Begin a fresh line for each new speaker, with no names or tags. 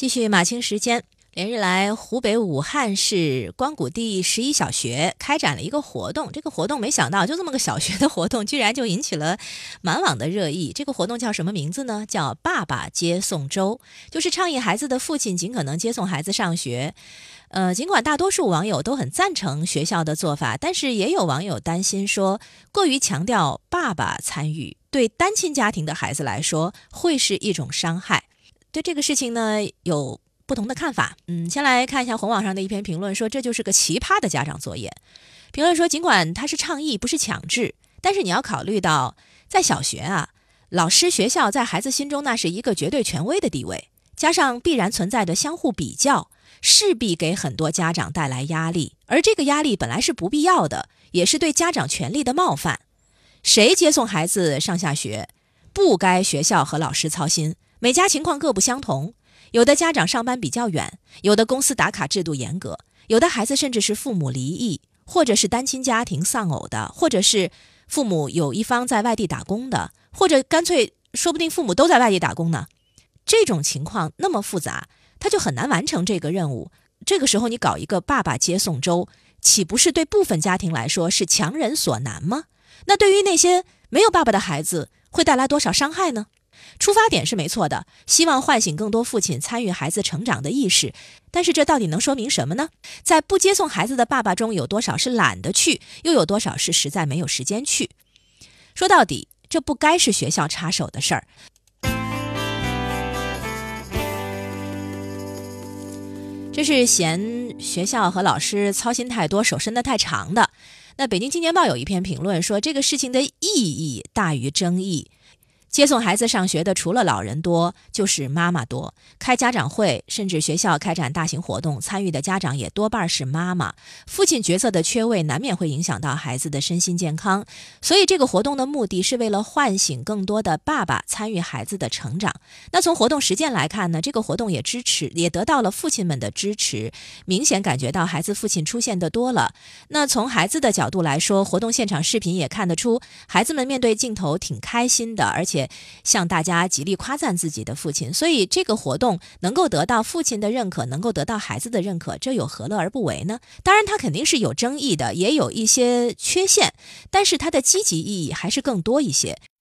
继续马清时间，连日来，湖北武汉市光谷第十一小学开展了一个活动。这个活动没想到，就这么个小学的活动，居然就引起了满网的热议。这个活动叫什么名字呢？叫“爸爸接送周”，就是倡议孩子的父亲尽可能接送孩子上学。呃，尽管大多数网友都很赞成学校的做法，但是也有网友担心说，过于强调爸爸参与，对单亲家庭的孩子来说会是一种伤害。对这个事情呢，有不同的看法。嗯，先来看一下红网上的一篇评论，说这就是个奇葩的家长作业。评论说，尽管他是倡议，不是强制，但是你要考虑到，在小学啊，老师、学校在孩子心中那是一个绝对权威的地位，加上必然存在的相互比较，势必给很多家长带来压力。而这个压力本来是不必要的，也是对家长权利的冒犯。谁接送孩子上下学，不该学校和老师操心。每家情况各不相同，有的家长上班比较远，有的公司打卡制度严格，有的孩子甚至是父母离异，或者是单亲家庭丧偶的，或者是父母有一方在外地打工的，或者干脆说不定父母都在外地打工呢。这种情况那么复杂，他就很难完成这个任务。这个时候你搞一个爸爸接送周，岂不是对部分家庭来说是强人所难吗？那对于那些没有爸爸的孩子，会带来多少伤害呢？出发点是没错的，希望唤醒更多父亲参与孩子成长的意识。但是这到底能说明什么呢？在不接送孩子的爸爸中有多少是懒得去，又有多少是实在没有时间去？说到底，这不该是学校插手的事儿。这是嫌学校和老师操心太多、手伸得太长的。那北京青年报有一篇评论说，这个事情的意义大于争议。接送孩子上学的，除了老人多，就是妈妈多。开家长会，甚至学校开展大型活动，参与的家长也多半是妈妈。父亲角色的缺位，难免会影响到孩子的身心健康。所以，这个活动的目的是为了唤醒更多的爸爸参与孩子的成长。那从活动实践来看呢？这个活动也支持，也得到了父亲们的支持。明显感觉到孩子父亲出现的多了。那从孩子的角度来说，活动现场视频也看得出，孩子们面对镜头挺开心的，而且。向大家极力夸赞自己的父亲，所以这个活动能够得到父亲的认可，能够得到孩子的认可，这有何乐而不为呢？当然，它肯定是有争议的，也有一些缺陷，但是它的积极意义还是更多一些。